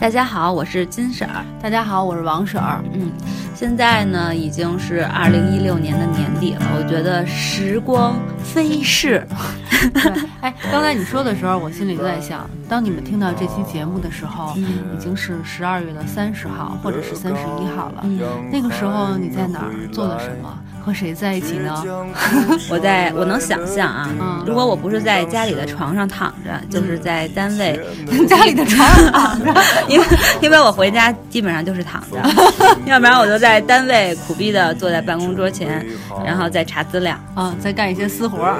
大家好，我是金婶儿。大家好，我是王婶儿。嗯，现在呢已经是二零一六年的年底了，我觉得时光飞逝。哎，刚才你说的时候，我心里就在想，当你们听到这期节目的时候，已经是十二月的三十号，或者是三十一号了。那个时候你在哪儿做了什么？和谁在一起呢？我在我能想象啊，如果我不是在家里的床上躺着，就是在单位 家里的床上躺着，因为因为我回家基本上就是躺着，要不然我就在单位苦逼的坐在办公桌前，然后再查资料啊，再干一些私活。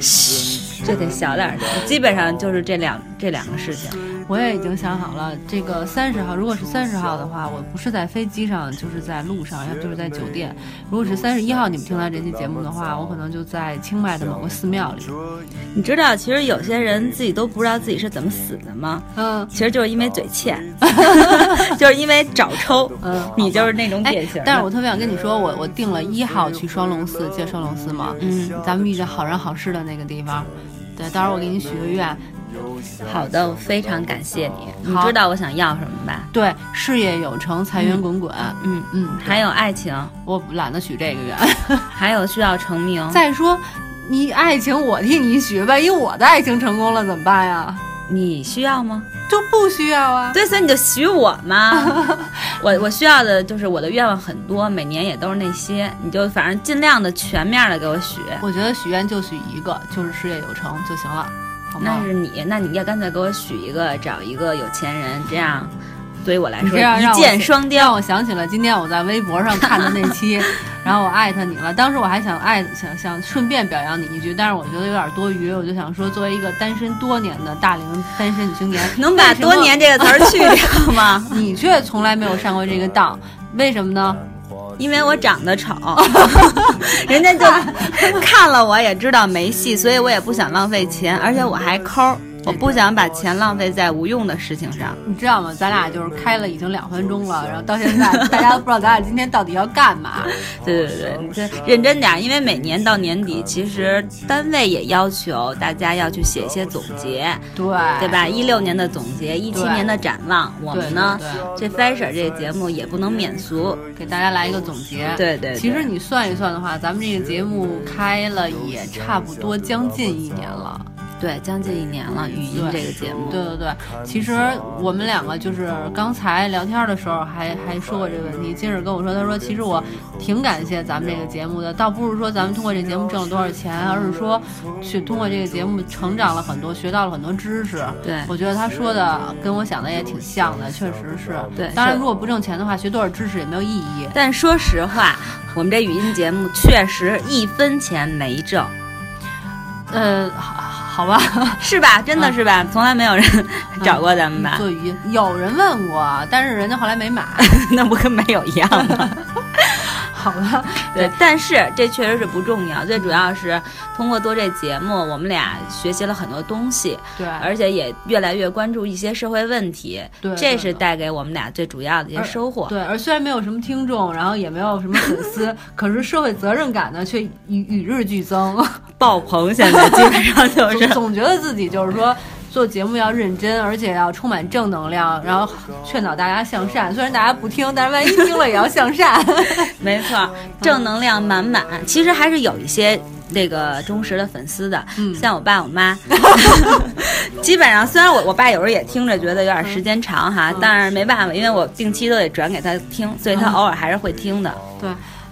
嘘，这得小点声。基本上就是这两这两个事情。我也已经想好了，这个三十号，如果是三十号的话，我不是在飞机上，就是在路上，要不就是在酒店。如果是三十一号，你们听到这期节目的话，我可能就在清迈的某个寺庙里。你知道，其实有些人自己都不知道自己是怎么死的吗？嗯，其实就是因为嘴欠，就是因为找抽。嗯，你就是那种典型。但是我特别想跟你说，我我定了一号去双龙寺接双龙寺嘛。嗯，咱们遇见好人好事的那个地方。对，到时候我给你许个愿。好的，我非常感谢你。你知道我想要什么吧？对，事业有成，财源滚滚。嗯嗯，还有爱情，我懒得许这个愿。还有需要成名。再说，你爱情我替你许，万一我的爱情成功了怎么办呀？你需要吗？就不需要啊。对，所以你就许我嘛。我我需要的就是我的愿望很多，每年也都是那些。你就反正尽量的全面的给我许。我觉得许愿就许一个，就是事业有成就行了。那是你，那你要干脆给我许一个，找一个有钱人，这样对于我来说一箭双雕。让我想起了今天我在微博上看的那期，然后我艾特你了。当时我还想艾想想顺便表扬你一句，但是我觉得有点多余，我就想说，作为一个单身多年的大龄单身女青年，能把“多年”这个词儿去掉吗？你却从来没有上过这个当，为什么呢？因为我长得丑，人家就看了我也知道没戏，所以我也不想浪费钱，而且我还抠。我不想把钱浪费在无用的事情上，你知道吗？咱俩就是开了已经两分钟了，然后到现在大家都不知道咱俩今天到底要干嘛。对对对，你这认真点，因为每年到年底，其实单位也要求大家要去写一些总结，对对吧？一六年的总结，一七年的展望，我们呢，这 Fashion 这个节目也不能免俗，给大家来一个总结。对对，其实你算一算的话，咱们这个节目开了也差不多将近一年了。对，将近一年了，语音这个节目。对对对，其实我们两个就是刚才聊天的时候还还说过这个问题。金儿跟我说，他说其实我挺感谢咱们这个节目的，倒不是说咱们通过这节目挣了多少钱，而是说去通过这个节目成长了很多，学到了很多知识。对，我觉得他说的跟我想的也挺像的，确实是。对，当然如果不挣钱的话，学多少知识也没有意义。但说实话，我们这语音节目确实一分钱没挣。呃。好吧，是吧？真的是吧？从来没有人找过咱们吧？做鱼，有人问过，但是人家后来没买，那不跟没有一样吗？好了，对，但是这确实是不重要，最主要是通过做这节目，我们俩学习了很多东西，对，而且也越来越关注一些社会问题，对，这是带给我们俩最主要的一些收获。对，而虽然没有什么听众，然后也没有什么粉丝，可是社会责任感呢却与与日俱增，爆棚。现在基本上就是总觉得自己就是说。做节目要认真，而且要充满正能量，然后劝导大家向善。虽然大家不听，但是万一听了也要向善。没错，正能量满满。其实还是有一些那个忠实的粉丝的，像我爸我妈。基本上，虽然我我爸有时候也听着觉得有点时间长哈，但是没办法，因为我定期都得转给他听，所以他偶尔还是会听的。对。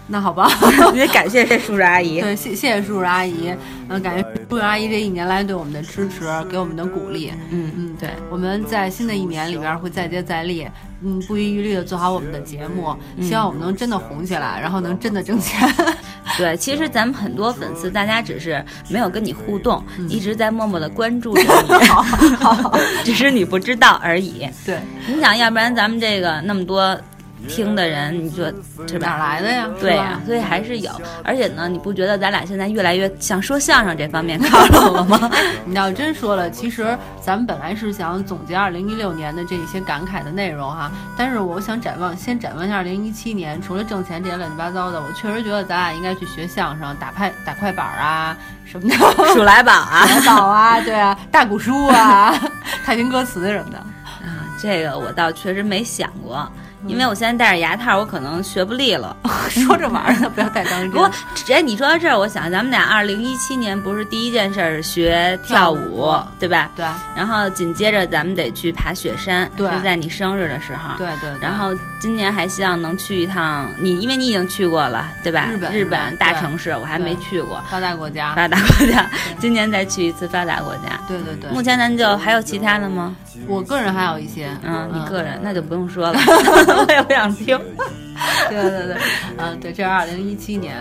那好吧，也感谢这叔叔阿姨。对，谢谢谢叔叔阿姨。嗯，感谢叔叔阿姨这一年来对我们的支持，给我们的鼓励。嗯嗯，对，我们在新的一年里边会再接再厉，嗯，不遗余力的做好我们的节目。希望我们能真的红起来，然后能真的挣钱。对，其实咱们很多粉丝，大家只是没有跟你互动，一直在默默的关注着你，只是你不知道而已。对，你想要不然咱们这个那么多。听的人，你说是吧？哪来的呀？对呀，所以还是有。而且呢，你不觉得咱俩现在越来越向说相声这方面靠拢了吗？你要真说了，其实咱们本来是想总结二零一六年的这些感慨的内容哈。但是我想展望，先展望一下二零一七年。除了挣钱这些乱七八糟的，我确实觉得咱俩应该去学相声，打拍打快板啊什么的，数来宝啊，来宝啊，对啊，大鼓书啊，太平歌词什么的。啊，这个我倒确实没想过。因为我现在戴着牙套，我可能学不利了。说着玩意儿不要太当真。不过，哎，你说到这儿，我想咱们俩二零一七年不是第一件事是学跳舞，对吧？对。然后紧接着咱们得去爬雪山，对，就在你生日的时候。对对。然后今年还希望能去一趟你，因为你已经去过了，对吧？日本，日本大城市，我还没去过。发达国家。发达国家，今年再去一次发达国家。对对对。目前咱就还有其他的吗？我个人还有一些。嗯，你个人那就不用说了，我也不想听。对对对，嗯，对，这是二零一七年，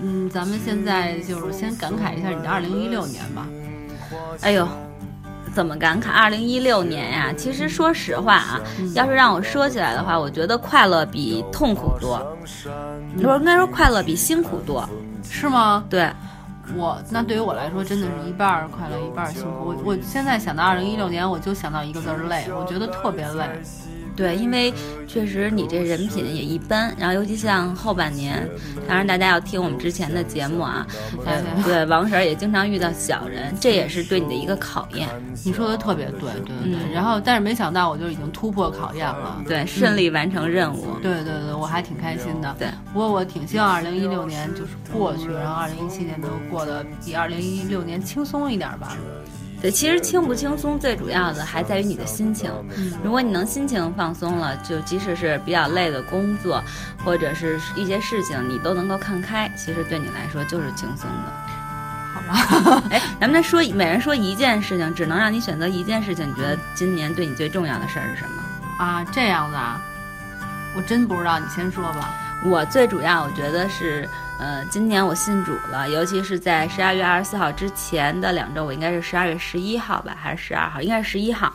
嗯，咱们现在就是先感慨一下你的二零一六年吧。哎呦，怎么感慨？二零一六年呀，其实说实话啊，要是让我说起来的话，我觉得快乐比痛苦多。你说应该说快乐比辛苦多，是吗？对，我那对于我来说，真的是一半快乐，一半幸福。我我现在想到二零一六年，我就想到一个字儿累，我觉得特别累。对，因为确实你这人品也一般，然后尤其像后半年，当然大家要听我们之前的节目啊，对对，王婶也经常遇到小人，这也是对你的一个考验。你说的特别对，对对对。然后，但是没想到我就已经突破考验了，对，顺利完成任务。对对对，我还挺开心的。对，不过我挺希望二零一六年就是过去，然后二零一七年能过得比二零一六年轻松一点吧。对，其实轻不轻松，最主要的还在于你的心情。如果你能心情放松了，就即使是比较累的工作，或者是一些事情，你都能够看开。其实对你来说就是轻松的，好吧？哎，咱们再说，每人说一件事情，只能让你选择一件事情。你觉得今年对你最重要的事儿是什么？啊，这样子啊，我真不知道，你先说吧。我最主要，我觉得是。呃，今年我信主了，尤其是在十二月二十四号之前的两周，我应该是十二月十一号吧，还是十二号？应该是十一号。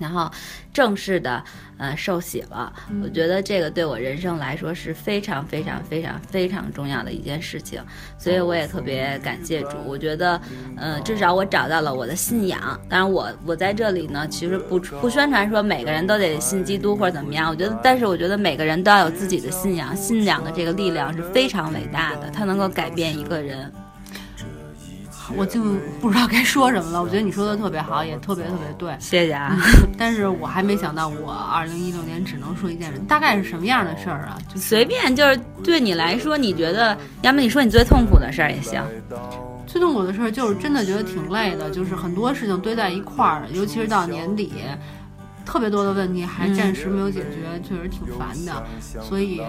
然后正式的呃受洗了，我觉得这个对我人生来说是非常非常非常非常重要的一件事情，所以我也特别感谢主。我觉得，呃，至少我找到了我的信仰。当然，我我在这里呢，其实不不宣传说每个人都得信基督或者怎么样。我觉得，但是我觉得每个人都要有自己的信仰，信仰的这个力量是非常伟大的，它能够改变一个人。我就不知道该说什么了。我觉得你说的特别好，也特别特别对。谢谢啊！但是我还没想到，我二零一六年只能说一件事，大概是什么样的事儿啊？就随便，就是对你来说，你觉得，要么你说你最痛苦的事儿也行。最痛苦的事儿就是真的觉得挺累的，就是很多事情堆在一块儿，尤其是到年底。特别多的问题还暂时没有解决，确实挺烦的，所以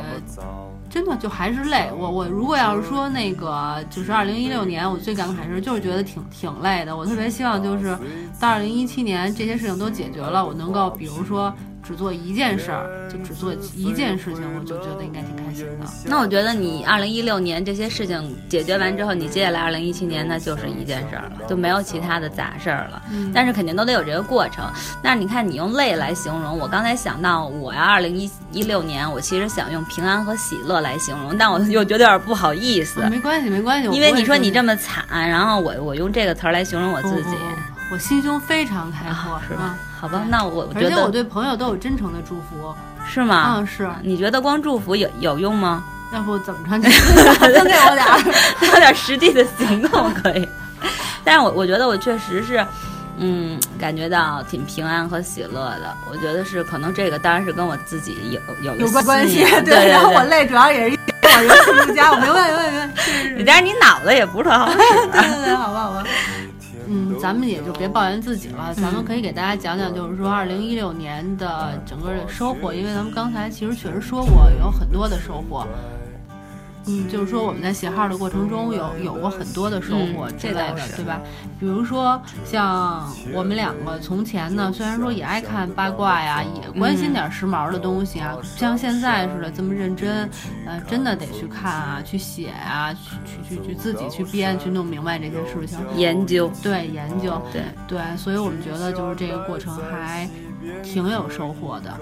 真的就还是累。我我如果要是说那个，就是二零一六年我最感慨是，就是觉得挺挺累的。我特别希望就是到二零一七年这些事情都解决了，我能够比如说。只做一件事儿，就只做一件事情，我就觉得应该挺开心的。那我觉得你二零一六年这些事情解决完之后，你接下来二零一七年那就是一件事儿了，就没有其他的杂事儿了。但是肯定都得有这个过程。那你看，你用累来形容，我刚才想到我要二零一一六年，我其实想用平安和喜乐来形容，但我又觉得有点不好意思。没关系，没关系，因为你说你这么惨，然后我我用这个词儿来形容我自己。我心胸非常开阔，是吧？好吧，那我觉得我对朋友都有真诚的祝福，是吗？嗯，是。你觉得光祝福有有用吗？要不怎么着？先 给我点儿，有点实际的行动可以。但是我我觉得我确实是，嗯，感觉到挺平安和喜乐的。我觉得是可能这个当然是跟我自己有有有关系。对，然后我累主要也是我游戏不佳，我明白明白明白。你但是你脑子也不是特好使。对对对，好吧好吧。嗯，咱们也就别抱怨自己了，咱们可以给大家讲讲，就是说二零一六年的整个的收获，因为咱们刚才其实确实说过有很多的收获。嗯，就是说我们在写号的过程中有有过很多的收获，这类的，对吧？比如说像我们两个从前呢，虽然说也爱看八卦呀，也关心点时髦的东西啊，像现在似的这么认真，呃，真的得去看啊，去写啊，去去去去自己去编，去弄明白这些事情，研究，对，研究，对。对，所以我们觉得就是这个过程还。挺有收获的，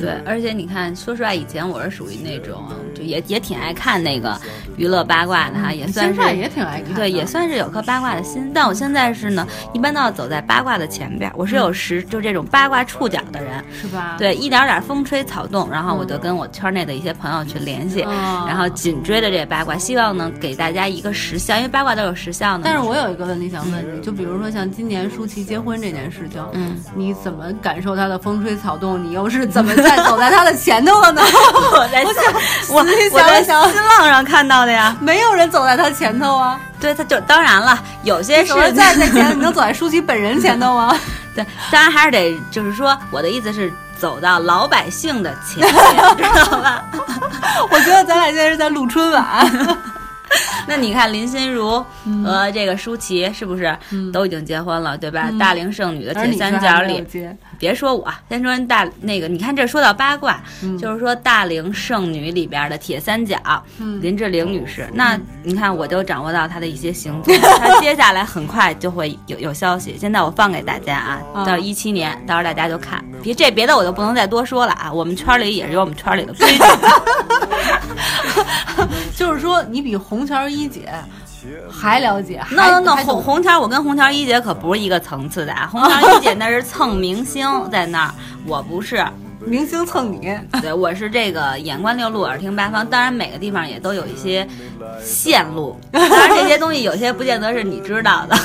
对，而且你看，说实话，以前我是属于那种，就也也挺爱看那个娱乐八卦的哈，也算是也挺爱看，对，也算是有颗八卦的心。但我现在是呢，一般都要走在八卦的前边，我是有时就这种八卦触角的人，是吧？对，一点点风吹草动，然后我就跟我圈内的一些朋友去联系，然后紧追着这八卦，希望能给大家一个实效，因为八卦都有实效的。但是我有一个问题想问你，就比如说像今年舒淇结婚这件事情，嗯，你怎么感受到？他的风吹草动，你又是怎么在 走在他的前头了呢？我在我我在新浪上看到的呀，没有人走在他前头啊。对，他就当然了，有些是在 在前，你能走在舒淇本人前头吗？对，当然还是得，就是说，我的意思是走到老百姓的前面，知道吧？我觉得咱俩现在是在录春晚。那你看林心如和这个舒淇是不是都已经结婚了，对吧？大龄剩女的铁三角里，别说我，先说人大那个，你看这说到八卦，就是说大龄剩女里边的铁三角，林志玲女士。那你看我就掌握到她的一些行踪，她接下来很快就会有有消息。现在我放给大家啊，到一七年，到时候大家就看。别这别的我就不能再多说了啊，我们圈里也是有我们圈里的规矩。就是说，你比红桥一姐还了解。那那那红红桥，我跟红桥一姐可不是一个层次的啊。红桥一姐那是蹭明星在那儿，我不是 明星蹭你。对，我是这个眼观六路，耳听八方。当然，每个地方也都有一些线路。当然，这些东西有些不见得是你知道的。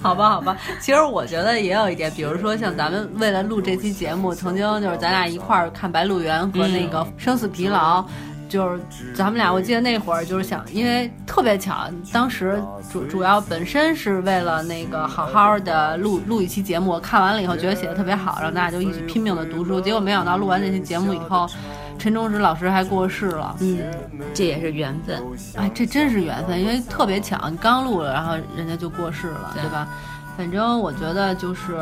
好吧，好吧，其实我觉得也有一点，比如说像咱们为了录这期节目，曾经就是咱俩一块儿看《白鹿原》和那个《生死疲劳》，就是咱们俩，我记得那会儿就是想，因为特别巧，当时主主要本身是为了那个好好的录录一期节目，看完了以后觉得写的特别好，然后咱俩就一起拼命的读书，结果没想到录完这期节目以后。陈忠实老师还过世了，嗯，这也是缘分，哎，这真是缘分，因为特别巧，刚录了，然后人家就过世了，对吧？反正我觉得就是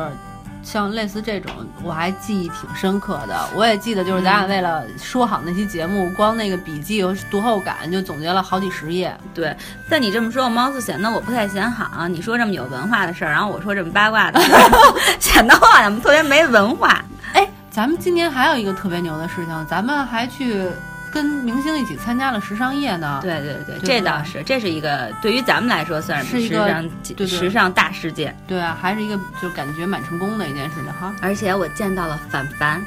像类似这种，我还记忆挺深刻的。我也记得，就是咱俩为了说好那期节目，光那个笔记和读后感就总结了好几十页。对，但你这么说，我貌似显得我不太显好。你说这么有文化的事儿，然后我说这么八卦的，显得我好像特别没文化。哎。咱们今年还有一个特别牛的事情，咱们还去跟明星一起参加了时尚夜呢。对对对，这倒是，这是一个对于咱们来说算是时尚时尚大事件。对啊，还是一个就感觉蛮成功的一件事情哈。而且我见到了凡凡，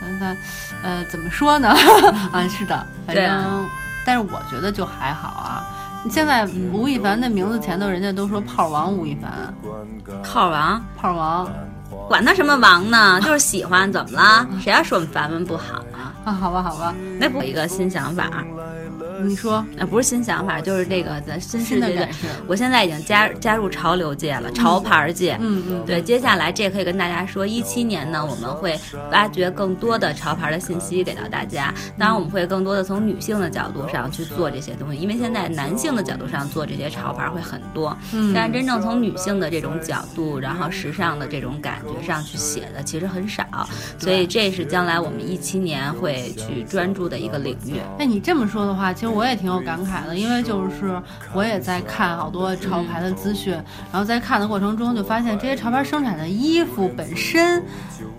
凡凡，呃，怎么说呢？啊，是的，反正，但是我觉得就还好啊。现在吴亦凡的名字前头，人家都说炮王吴亦凡，炮王，炮王。管他什么王呢，就是喜欢，怎么了？谁要说我们凡凡不好啊？啊，好吧，好吧，那我一个新想法。你说，那不是新想法，就是这个咱新世界。是，我现在已经加加入潮流界了，潮牌界。嗯嗯。对，接下来这可以跟大家说，一七年呢，我们会挖掘更多的潮牌的信息给到大家。当然，我们会更多的从女性的角度上去做这些东西，因为现在男性的角度上做这些潮牌会很多。嗯。但是真正从女性的这种角度，然后时尚的这种感觉上去写的其实很少，所以这是将来我们一七年会去专注的一个领域。那你这么说的话，其实我也挺有感。慨的，因为就是我也在看好多潮牌的资讯，然后在看的过程中就发现这些潮牌生产的衣服本身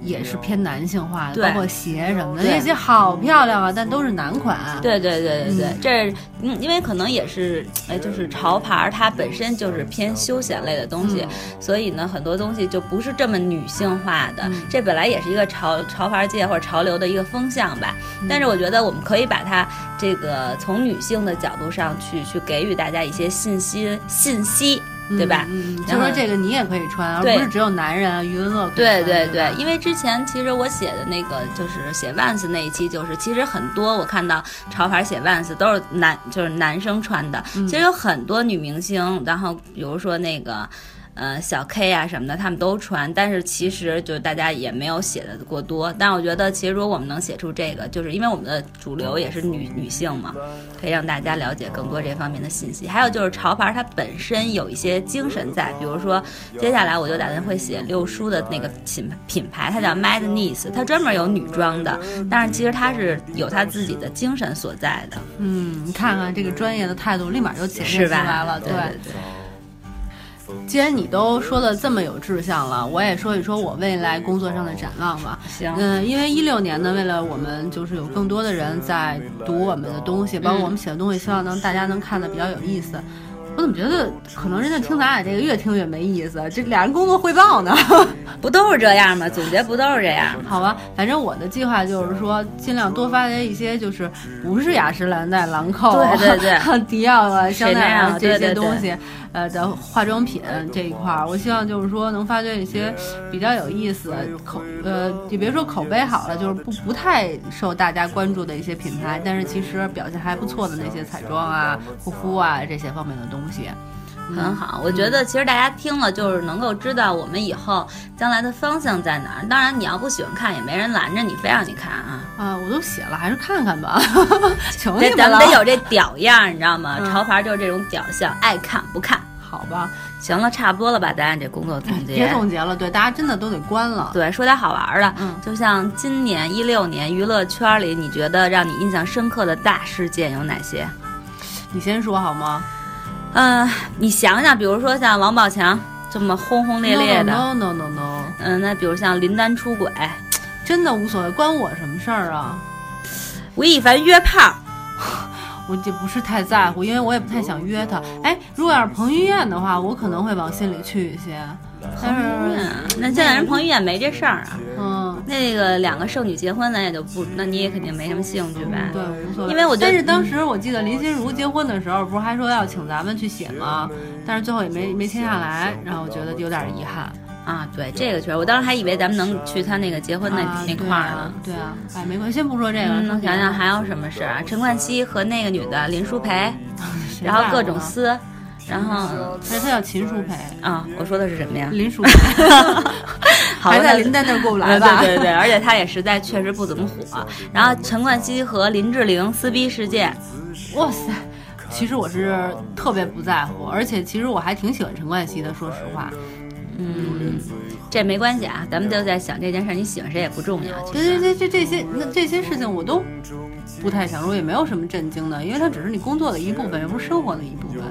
也是偏男性化的，包括鞋什么的，那些好漂亮啊，但都是男款。对对对对对，这嗯，因为可能也是哎，就是潮牌它本身就是偏休闲类的东西，所以呢，很多东西就不是这么女性化的。这本来也是一个潮潮牌界或者潮流的一个风向吧，但是我觉得我们可以把它这个从女性的角度上去去给予大家一些信息信息，对吧？嗯，就说这个你也可以穿，而不是只有男人啊。余文乐对对对，因为之前其实我写的那个就是写 Vans 那一期，就是其实很多我看到潮牌写 Vans 都是男，就是男生穿的。其实有很多女明星，然后比如说那个。呃，小 K 啊什么的，他们都穿，但是其实就大家也没有写的过多。但我觉得，其实如果我们能写出这个，就是因为我们的主流也是女女性嘛，可以让大家了解更多这方面的信息。还有就是潮牌它本身有一些精神在，比如说接下来我就打算会写六叔的那个品品牌，它叫 Madness，它专门有女装的，但是其实它是有它自己的精神所在的。嗯，你看看这个专业的态度，立马就显示出来了，对对对。既然你都说的这么有志向了，我也说一说我未来工作上的展望吧。行，嗯，因为一六年呢，为了我们就是有更多的人在读我们的东西，包括我们写的东西，希望能大家能看的比较有意思。我怎么觉得可能人家听咱俩这个越听越没意思？这俩人工作汇报呢，不都是这样吗？总结不都是这样？好吧，反正我的计划就是说，尽量多发掘一些就是不是雅诗兰黛、兰蔻、对对对、迪奥啊、香奈儿这些东西。呃的化妆品这一块儿，我希望就是说能发掘一些比较有意思口呃，也别说口碑好了，就是不不太受大家关注的一些品牌，但是其实表现还不错的那些彩妆啊、护肤啊这些方面的东西。很好，我觉得其实大家听了就是能够知道我们以后将来的方向在哪儿。当然，你要不喜欢看，也没人拦着你，非让你看啊。啊，我都写了，还是看看吧。求这你们了。咱们得有这屌样儿，你知道吗？潮牌就是这种屌相，爱看不看。好吧，行了，差不多了吧？咱这工作总结，别总结了，对，大家真的都得关了。对，说点好玩的，嗯就像今年一六年娱乐圈里，你觉得让你印象深刻的大事件有哪些？你先说好吗？嗯、你想想，比如说像王宝强这么轰轰烈烈的，No no no no no，嗯，那比如像林丹出轨，真的无所谓，关我什么事儿啊？吴亦凡约炮，我就不是太在乎，因为我也不太想约他。哎，如果要是彭于晏的话，我可能会往心里去一些。但是，嗯，那现在人彭于晏没这事儿啊。嗯，那个两个剩女结婚，咱也就不，那你也肯定没什么兴趣呗。对，无所谓。因为我觉得但是当时我记得林心如结婚的时候，不是还说要请咱们去写吗？但是最后也没没签下来，然后我觉得有点遗憾。啊，对，这个确实，我当时还以为咱们能去他那个结婚那、啊那块儿呢。对啊，没关系，先不说这个，嗯，说别的我想想还有什么事儿啊？陈冠希和那个女的林淑培，然后各种撕，然后哎，他叫秦淑培，啊，我说的是什么呀？林淑 培，好还在林丹那儿过不来对吧？对对对，而且他也实在确实不怎么火。然后陈冠希和林志玲撕逼事件，哇塞！其实我是特别不在乎，而且其实我还挺喜欢陈冠希的，说实话。嗯，这没关系啊，咱们就在想这件事，你喜欢谁也不重要。其这实这这这这些那这些事情我都不太想说，也没有什么震惊的，因为它只是你工作的一部分，又不是生活的一部分。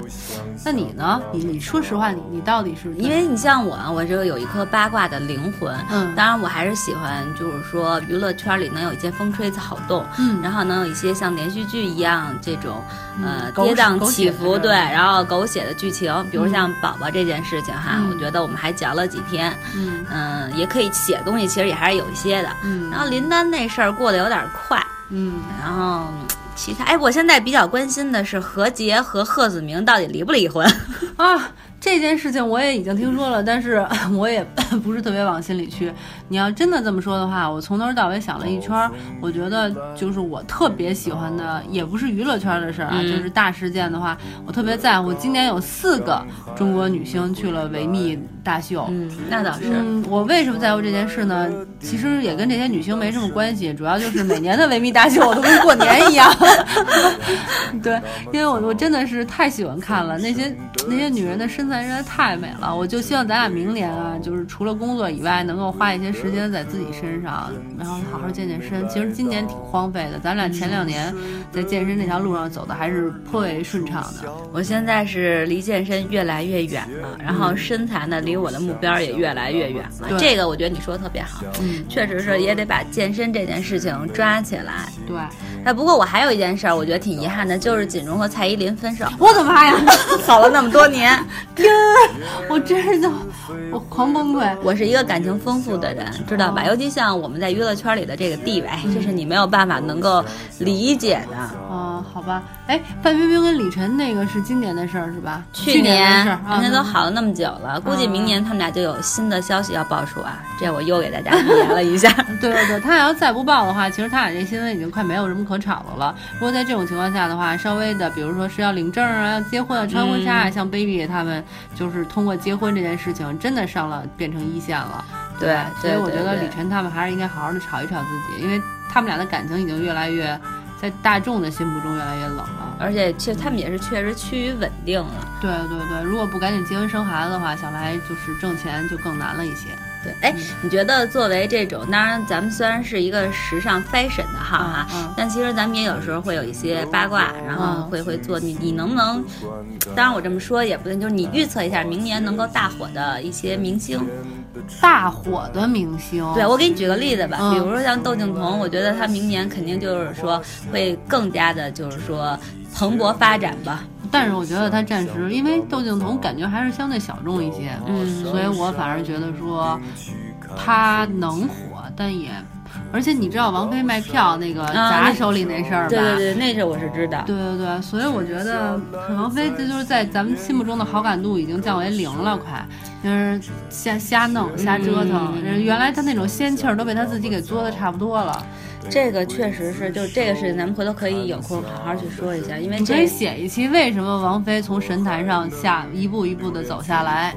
那你呢？你你说实话，你你到底是因为你像我，我这个有一颗八卦的灵魂，嗯当然我还是喜欢，就是说娱乐圈里能有一些风吹草动，嗯然后能有一些像连续剧一样这种，呃，跌宕起伏，对，然后狗血的剧情，比如像宝宝这件事情哈，嗯我觉得我们还嚼了几天，嗯嗯，也可以写东西，其实也还是有一些的。嗯然后林丹那事儿过得有点快，嗯，然后嗯其他，哎，我现在比较关心的是何洁和贺子铭到底离不离婚？啊，这件事情我也已经听说了，但是 我也 不是特别往心里去。你要真的这么说的话，我从头到尾想了一圈儿，我觉得就是我特别喜欢的，也不是娱乐圈的事儿啊，嗯就是大事件的话，我特别在乎。今年有四个中国女星去了维密大秀。嗯，那倒是。嗯，我为什么在乎这件事呢？其实也跟这些女星没什么关系，主要就是每年的维密大秀我都跟过年一样。对，因为我我真的是太喜欢看了，那些那些女人的身材实在太美了，我就希望咱俩明年啊，就是除了工作以外，能够花一些时间在自己身上，然后好好健健身。其实今年挺荒废的，咱俩前两年在健身这条路上走的还是颇为顺畅的。我现在是离健身越来越远了，然后身材呢离我的目标也越来越远了。这个我觉得你说的特别好，嗯，确实是也得把健身这件事情抓起来。对，哎，不过我还有一件事儿，我觉得挺遗憾的，就是锦荣和蔡依林分手，我的妈呀！好了那么多年。天，我真是就我狂崩溃。我是一个感情丰富的人，知道吧？尤其像我们在娱乐圈里的这个地位，这是你没有办法能够理解的。哦，好吧，哎，范冰冰跟李晨那个是今年的事儿是吧？去年的事儿，人家都啊好了那么久了，估计明年他们俩就有新的消息要爆出啊！这我又给大家预言了一下。对对对，他要再不爆的话，其实他俩这新闻已经快没有什么可吵的了。如果在这种情况下的话，稍微的，比如说是要领证啊、要结婚啊、穿婚纱啊，像 baby 他们就是通过结婚这件事情，真的上了变成一线了。对所以我觉得李晨他们还是应该好好的炒一炒自己，因为他们俩的感情已经越来越在大众的心目中越来越冷了。而且确他们也是确实趋于稳定了。对对对，如果不赶紧结婚生孩子的话，想来就是挣钱就更难了一些。对，哎，你觉得作为这种，当然咱们虽然是一个时尚 fashion 的号哈，嗯嗯但其实咱们也有时候会有一些八卦，然后嗯会会做。你你能不能？当然我这么说也不对，就是你预测一下明年能够大火的一些明星。大火的明星，对，我给你举个例子吧，嗯比如说像窦靖童，我觉得他明年肯定就是说会更加的，就是说蓬勃发展吧。但是我觉得他暂时，因为窦靖童感觉还是相对小众一些，嗯所以我反而觉得说他能火，但也而且你知道王菲卖票那个砸手里那事儿吧？对对对，那事我是知道。对对对，所以我觉得王菲这就是在咱们心目中的好感度已经降为零了，快就是瞎瞎弄瞎折腾。原来她那种仙气儿都被她自己给作的差不多了。这个确实是，就这个事情，咱们回头可以有空好好去说一下，因为可以写一期为什么王菲从神坛上下一步一步的走下来，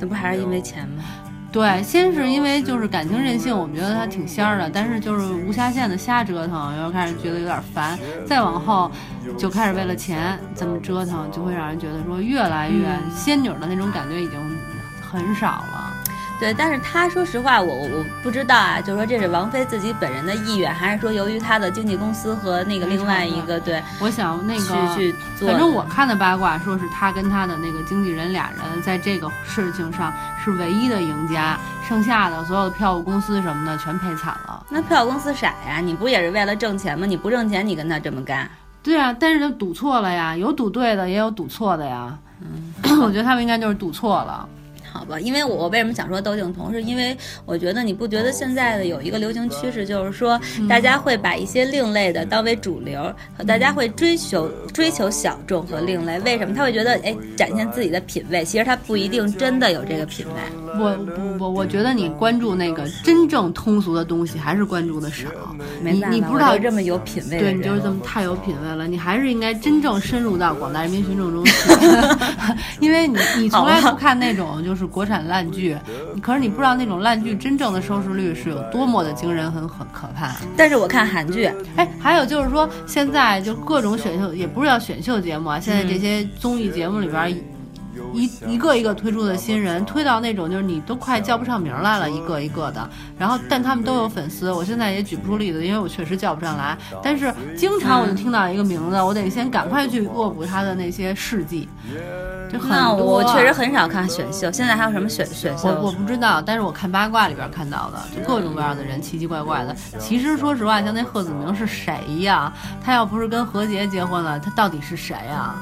那不还是因为钱吗？对，先是因为就是感情任性，我们觉得他挺仙儿的，但是就是无下限的瞎折腾，然后开始觉得有点烦，再往后就开始为了钱这么折腾，就会让人觉得说越来越仙女的那种感觉已经很少了。对，但是他说实话，我我我不知道啊，就是说这是王菲自己本人的意愿，还是说由于他的经纪公司和那个另外一个对，我想那个去去做。反正我看的八卦说是他跟他的那个经纪人俩人在这个事情上是唯一的赢家，剩下的所有的票务公司什么的全赔惨了。那票务公司傻呀？你不也是为了挣钱吗？你不挣钱，你跟他这么干？对啊，但是他赌错了呀，有赌对的，也有赌错的呀。嗯，我觉得他们应该就是赌错了。好吧，因为我我为什么想说窦靖童，是因为我觉得你不觉得现在的有一个流行趋势，就是说大家会把一些另类的当为主流，大家会追求追求小众和另类。为什么他会觉得哎展现自己的品味？其实他不一定真的有这个品味。我不不，我觉得你关注那个真正通俗的东西还是关注的少。你你不知道这么有品位，对，你就是这么太有品位了。你还是应该真正深入到广大人民群众中去，因为你你从来不看那种就是。国产烂剧，可是你不知道那种烂剧真正的收视率是有多么的惊人，很很可怕。但是我看韩剧，哎，还有就是说，现在就各种选秀，也不是叫选秀节目啊，现在这些综艺节目里边。一一个一个推出的新人，推到那种就是你都快叫不上名来了，一个一个的。然后，但他们都有粉丝，我现在也举不出例子，因为我确实叫不上来。但是经常我就听到一个名字，我得先赶快去恶补他的那些事迹。就很多。我确实很少看选秀，现在还有什么选选秀？我我不知道，但是我看八卦里边看到的，就各种各样的人，奇奇怪怪的。其实说实话，像那贺子铭是谁呀？他要不是跟何洁结婚了，他到底是谁呀？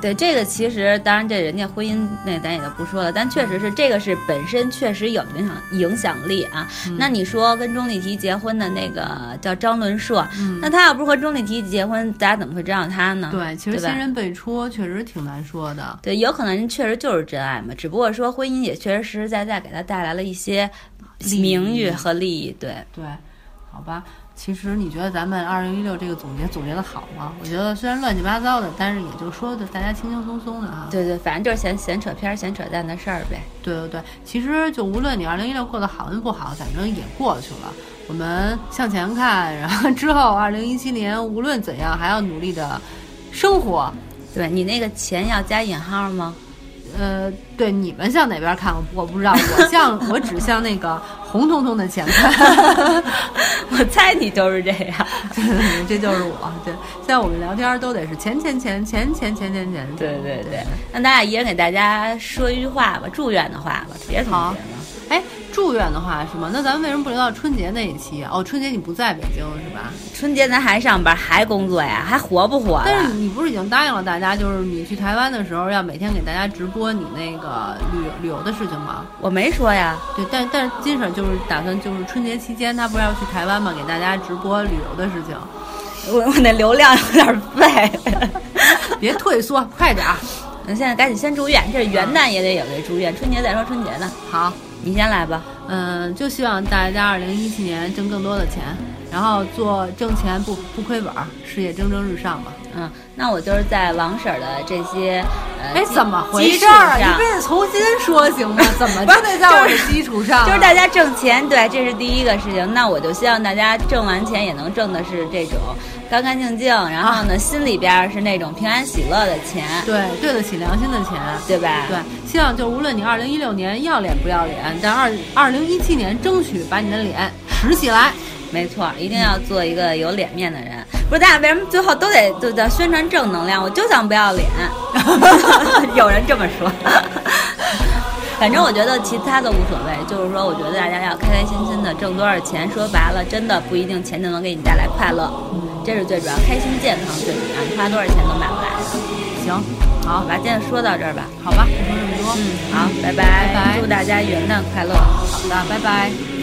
对这个，其实当然这人家婚姻那咱也就不说了，但确实是这个是本身确实有影响影响力啊。那你说跟钟丽缇结婚的那个叫张伦硕，那他要不是和钟丽缇结婚，大家怎么会知道他呢？对，其实新人辈出确实挺难说的。对，有可能人确实就是真爱嘛，只不过说婚姻也确实实实在在给他带来了一些名誉和利益。对对，好吧。其实你觉得咱们二零一六这个总结总结的好吗？我觉得虽然乱七八糟的，但是也就说的大家轻轻松松的啊。对对，反正就是闲闲扯片、闲扯淡的事儿呗。对对对，其实就无论你二零一六过得好跟不好，反正也过去了。我们向前看，然后之后二零一七年无论怎样还要努力的生活。对你那个钱要加引号吗？呃，对，你们向哪边看？我不知道，我向我只向那个红彤彤的钱看。我猜你都是这样，这就是我。对，现在我们聊天都得是钱钱钱钱钱钱钱钱。对对对，那咱俩一人给大家说一句话吧，祝愿的话吧，别总结了。哎。祝愿的话是吗？那咱们为什么不留到春节那一期啊？哦，春节你不在北京是吧？春节咱还上班还工作呀，还活不活？但是你不是已经答应了大家，就是你去台湾的时候要每天给大家直播你那个旅旅游的事情吗？我没说呀。对，但但是金婶就是打算就是春节期间她不是要去台湾吗？给大家直播旅游的事情。我我那流量有点废，别退缩，快点儿。那现在赶紧先住院，这元旦也得有这住院，春节再说春节呢。好。你先来吧，嗯，就希望大家二零一七年挣更多的钱，然后做挣钱不不亏本，事业蒸蒸日上吧。嗯，那我就是在王婶的这些呃，哎，怎么回事儿？你非得重新说行吗？怎么就得在我的基础上？就是大家挣钱，对，这是第一个事情。那我就希望大家挣完钱也能挣的是这种。干干净净，然后呢，心里边是那种平安喜乐的钱，对，对得起良心的钱，对吧？对，希望就无论你二零一六年要脸不要脸，但二二零一七年争取把你的脸拾起来。没错，一定要做一个有脸面的人。不是，大家为什么最后都得都在宣传正能量？我就想不要脸，有人这么说。反正我觉得其他的无所谓，就是说，我觉得大家要开开心心的挣多少钱，说白了，真的不一定钱就能给你带来快乐，这是最主要，开心健康最主要，你花多少钱都买不来的。行，好，把今天说到这儿吧，好吧，不说这么多，嗯，好，拜拜，祝大家元旦快乐，好的，拜拜。